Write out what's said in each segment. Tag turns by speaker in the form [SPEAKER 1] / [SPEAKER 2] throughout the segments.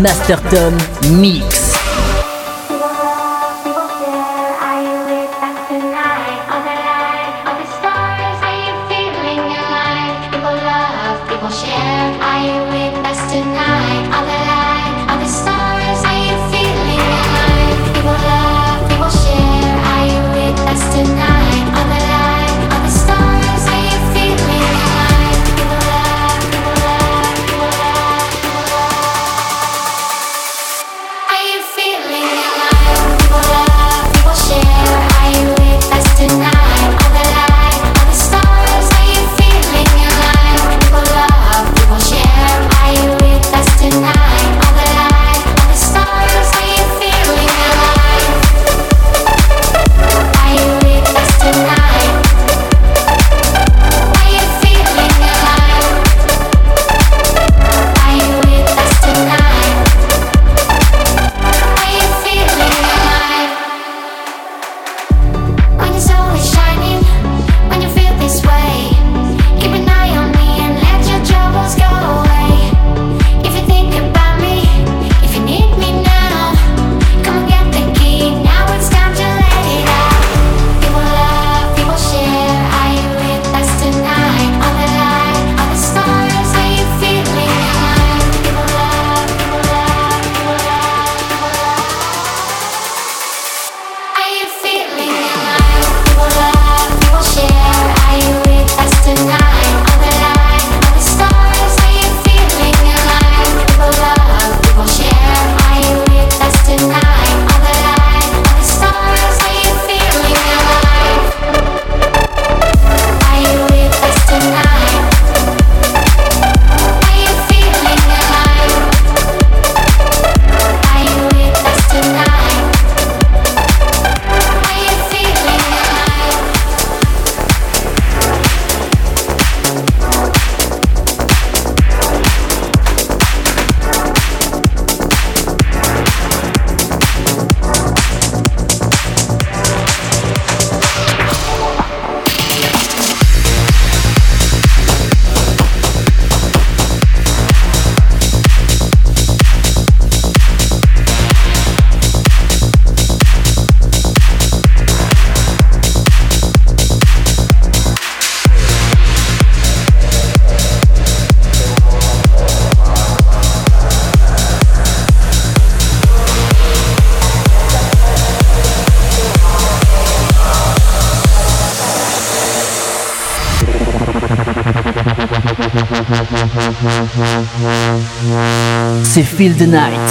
[SPEAKER 1] Master
[SPEAKER 2] Tom Mix.
[SPEAKER 3] Feel the Night.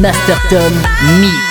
[SPEAKER 4] Masterton Mix.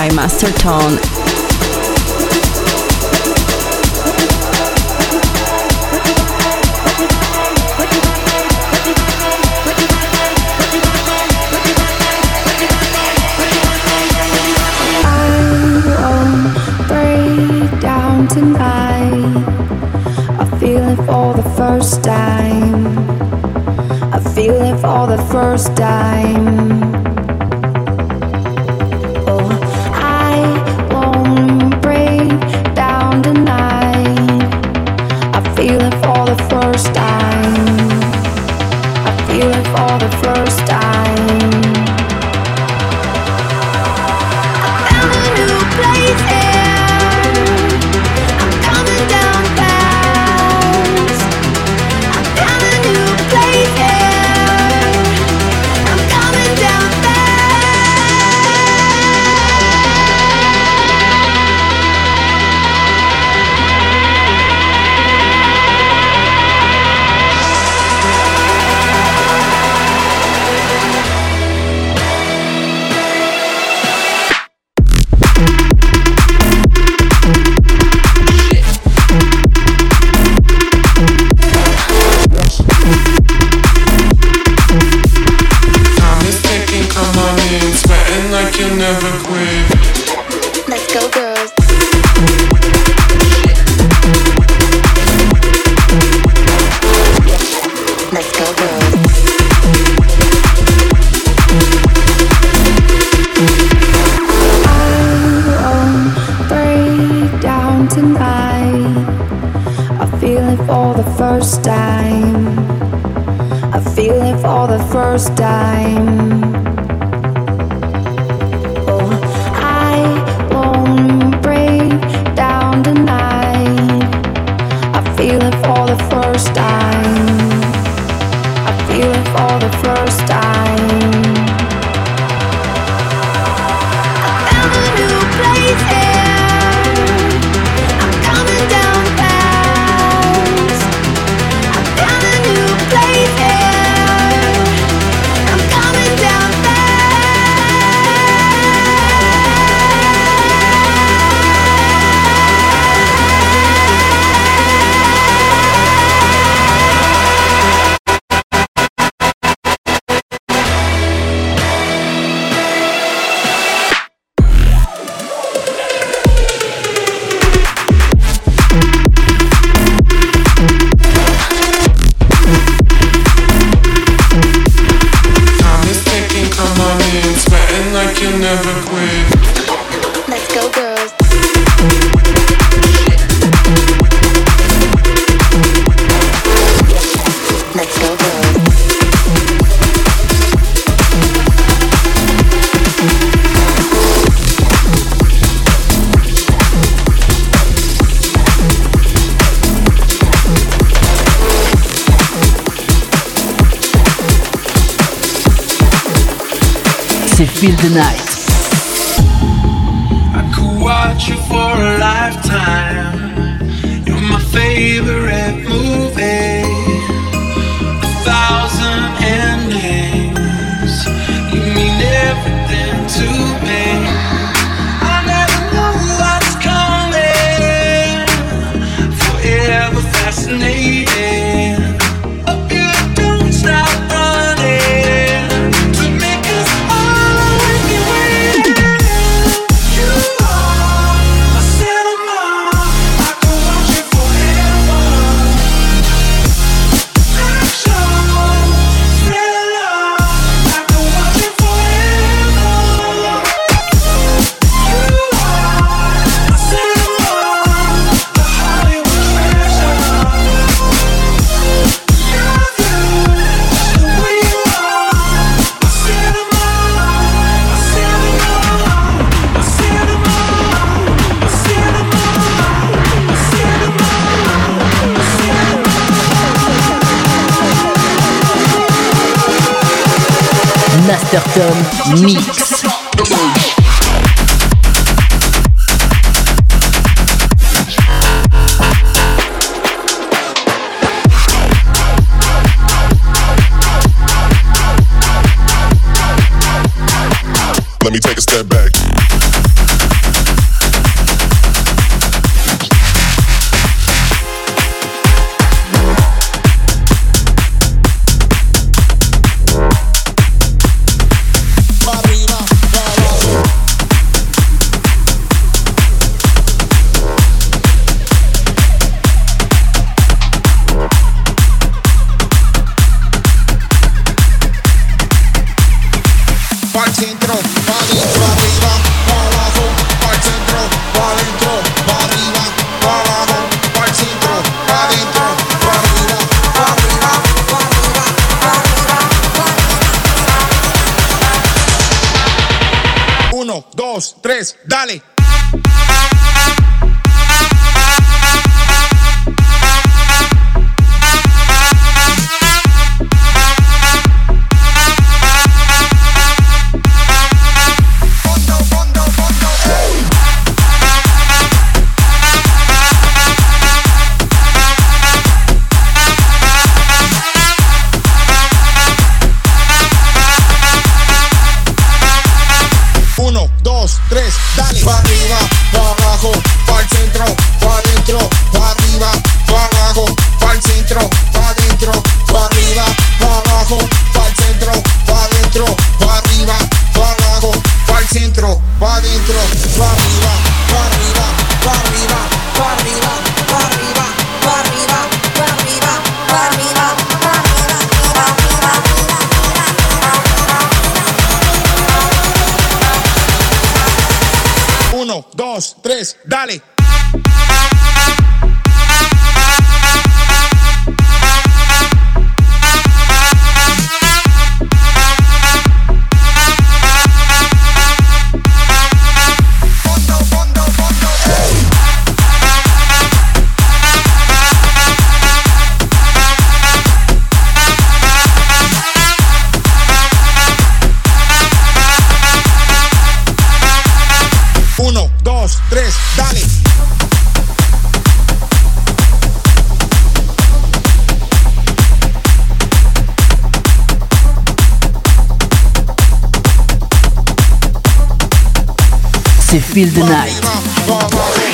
[SPEAKER 5] by Master Tone
[SPEAKER 6] first time. I feel it for the first time. Feel the
[SPEAKER 2] Night.
[SPEAKER 7] Feel the Night.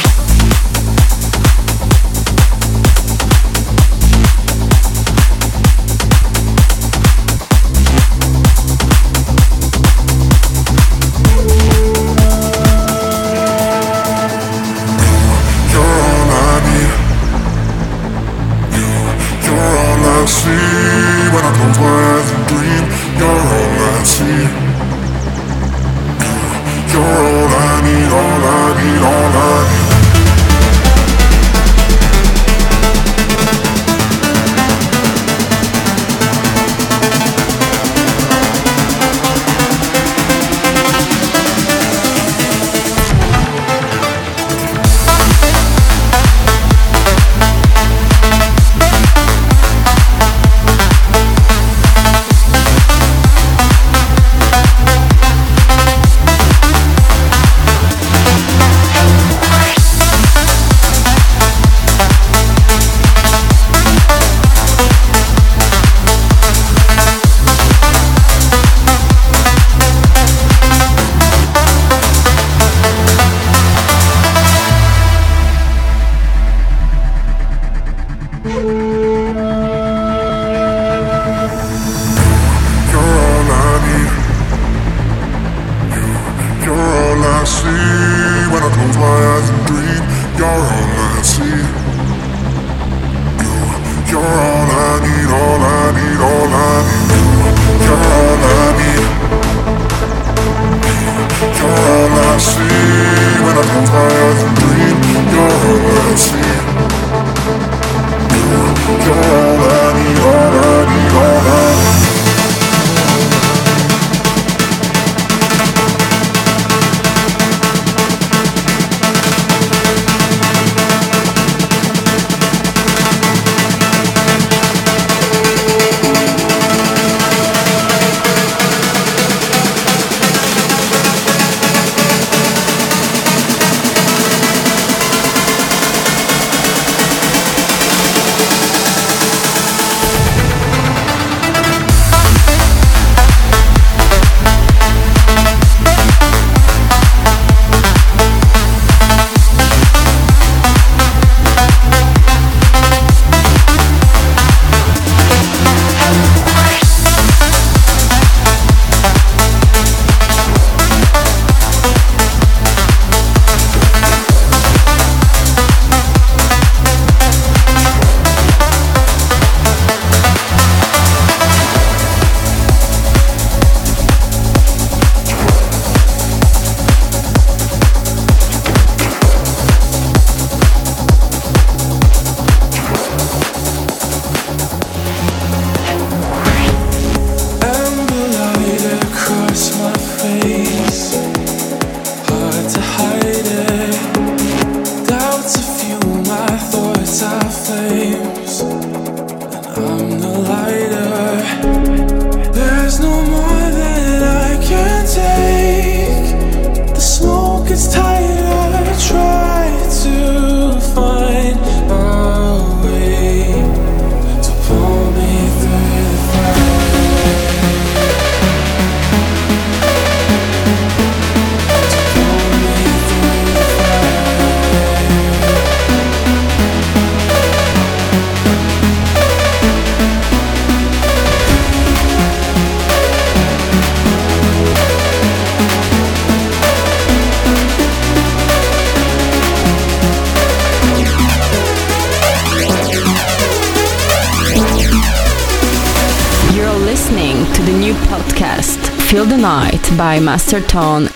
[SPEAKER 8] By Master Tone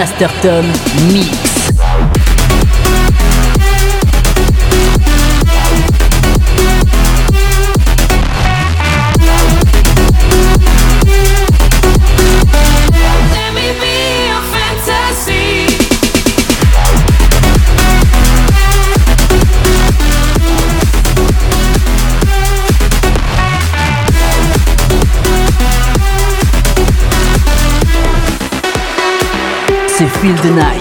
[SPEAKER 3] Masterton Mix. C'est Feel the Night.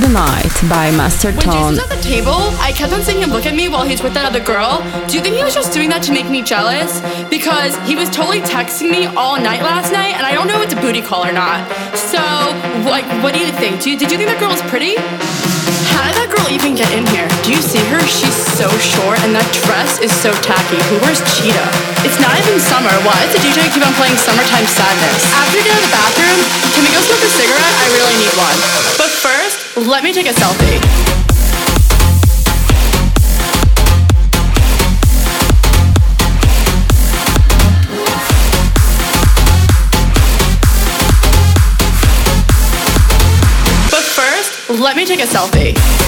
[SPEAKER 1] The
[SPEAKER 5] Night by Master
[SPEAKER 9] When
[SPEAKER 5] Tone.
[SPEAKER 9] Jason's at the table, I kept on seeing him look at me while he's with that other girl. Do you think he was just doing that to make me jealous? Because he was totally texting me all night last night, and I don't know if it's a booty call or not. So, like, what do you think? Do you, did you think that girl was pretty? How did that girl even get in here? Do you see her? She's so short, and that dress is so tacky. Who wears cheetah? It's not even summer. Why does the DJ keep on playing Summertime Sadness? After you get out of the bathroom, can we go smoke a cigarette? I really need one. But first, let me take a selfie. But first, let me take a selfie.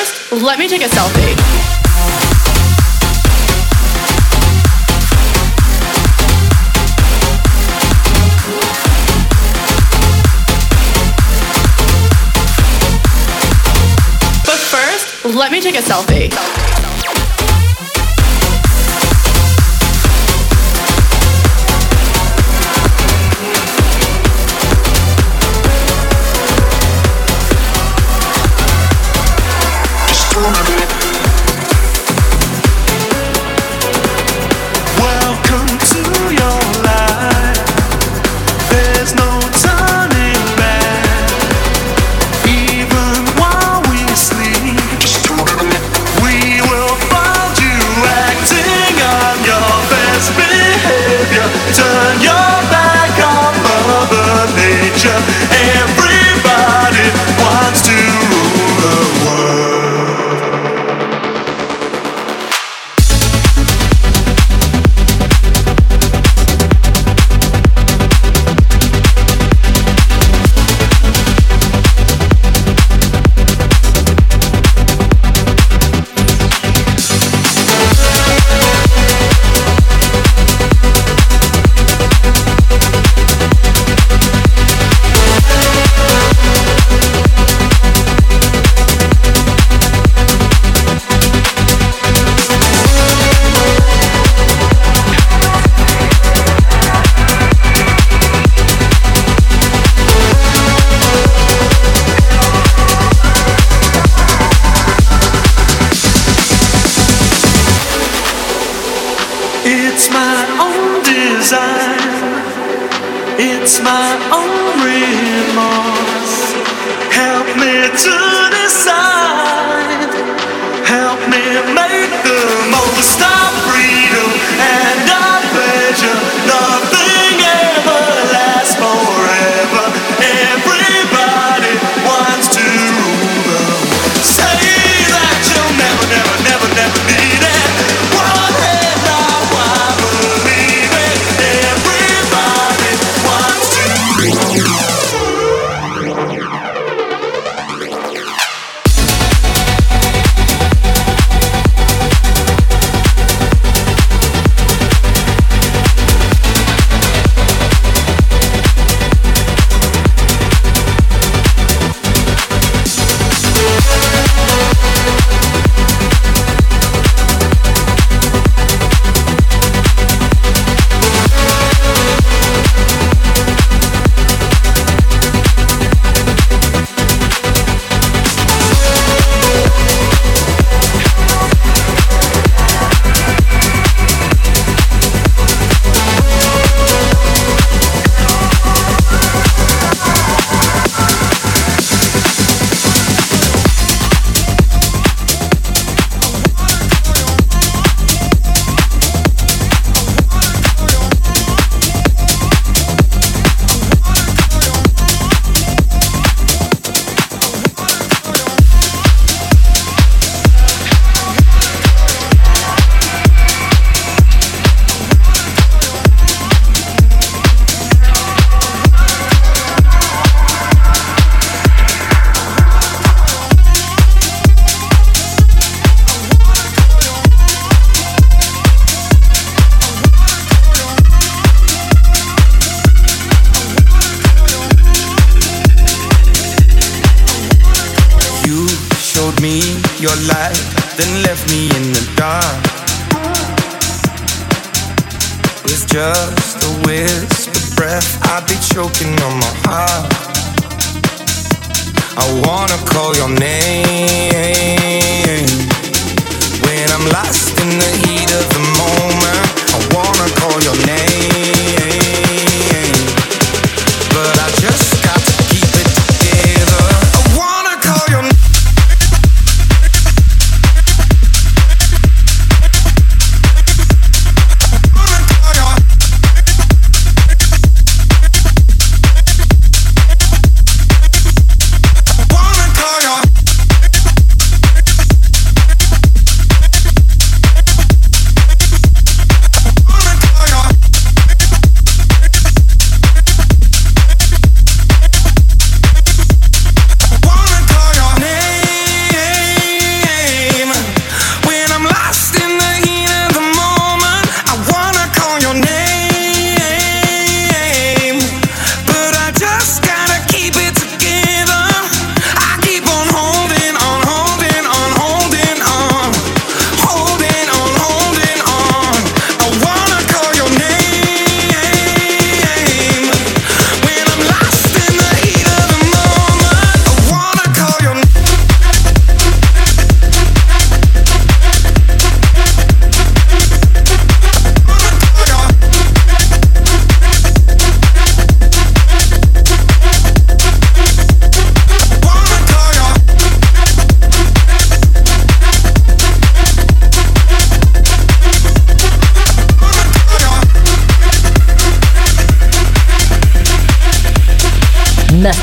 [SPEAKER 9] let me take a selfie. But first, let me take a selfie.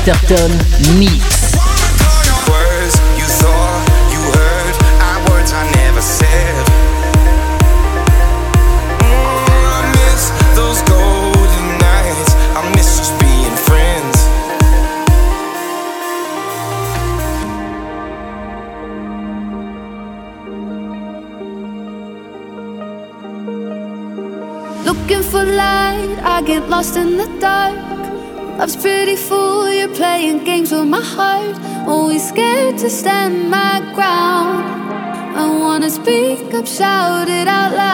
[SPEAKER 10] Master Tone Mix. to
[SPEAKER 11] my heart.
[SPEAKER 12] Always scared to stand my ground. I wanna speak up, shout it out loud.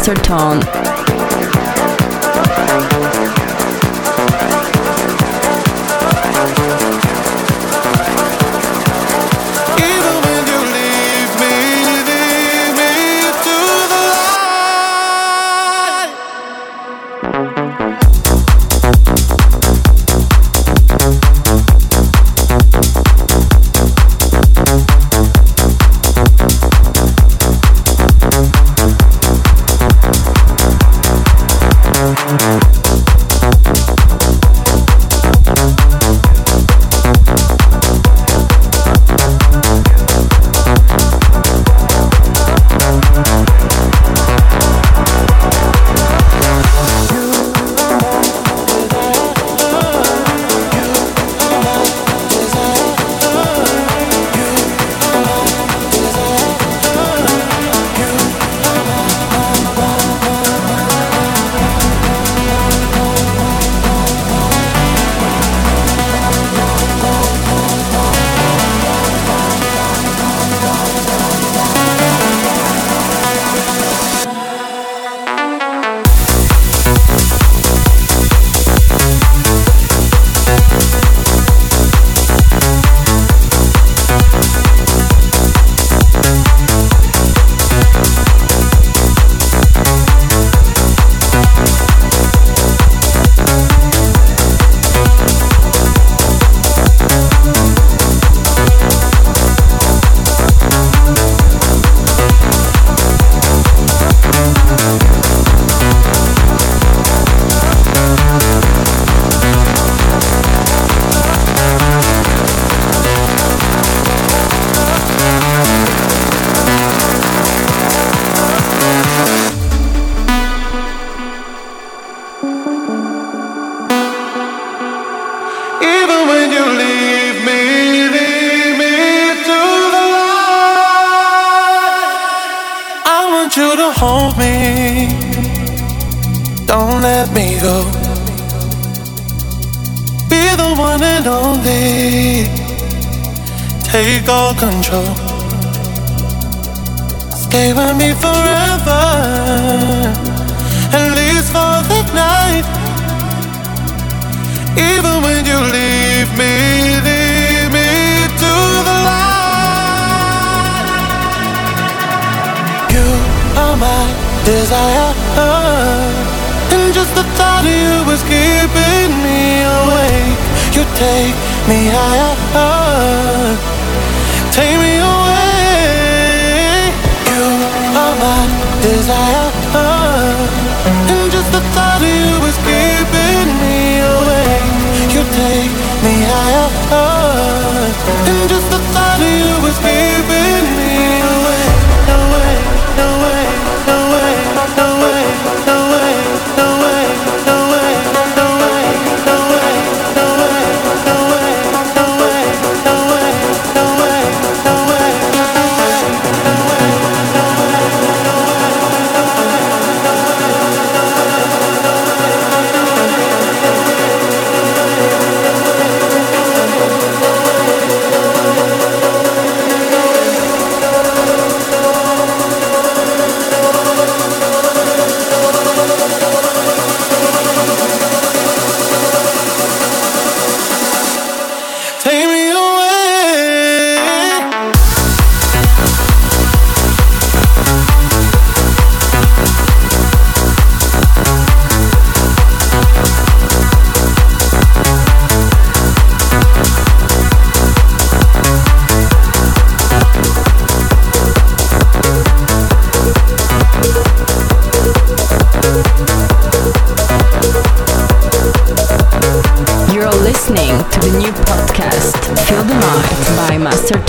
[SPEAKER 8] Master Tone.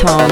[SPEAKER 1] Tom.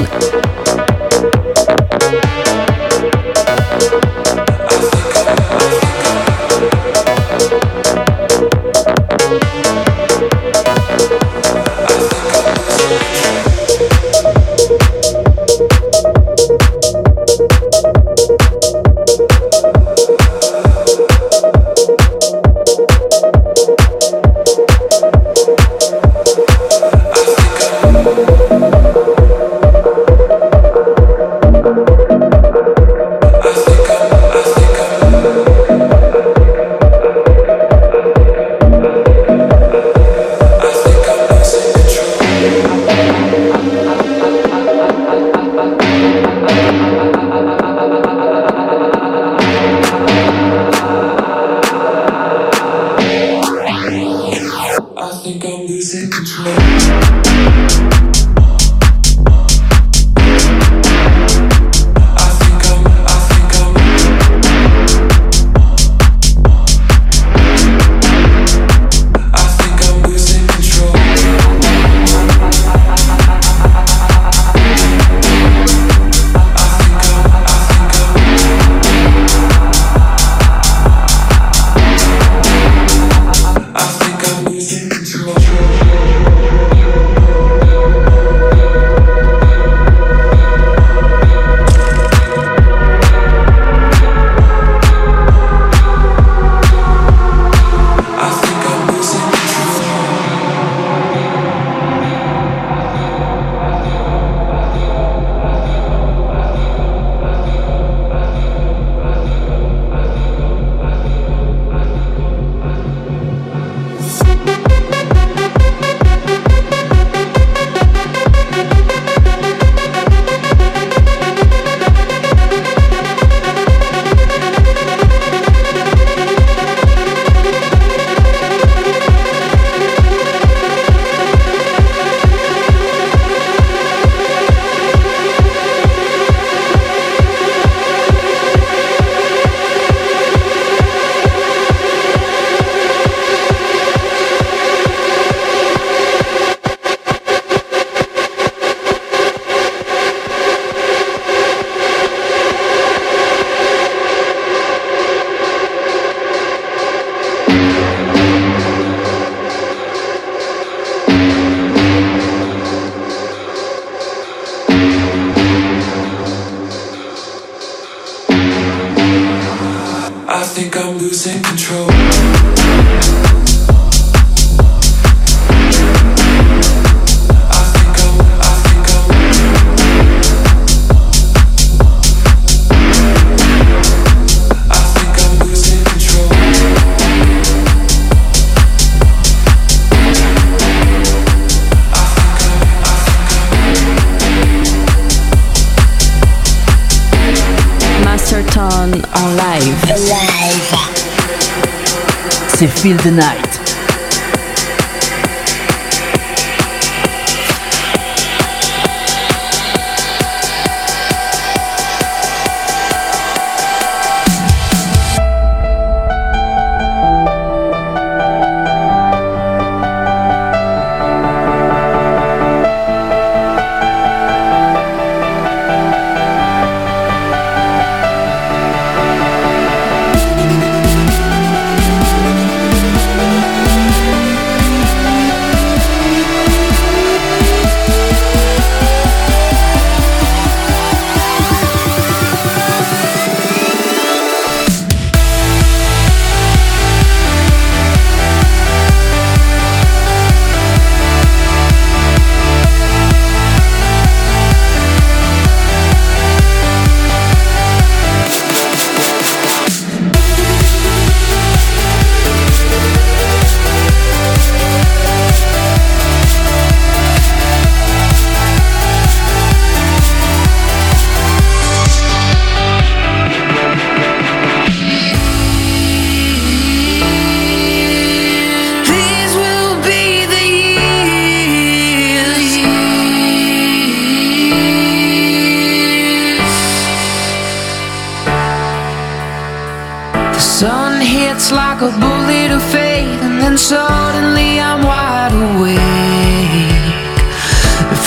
[SPEAKER 1] Like a bullet of fate, and then suddenly I'm wide awake.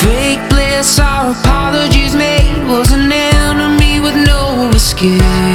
[SPEAKER 1] Fake bliss, our apologies made was an enemy with no escape.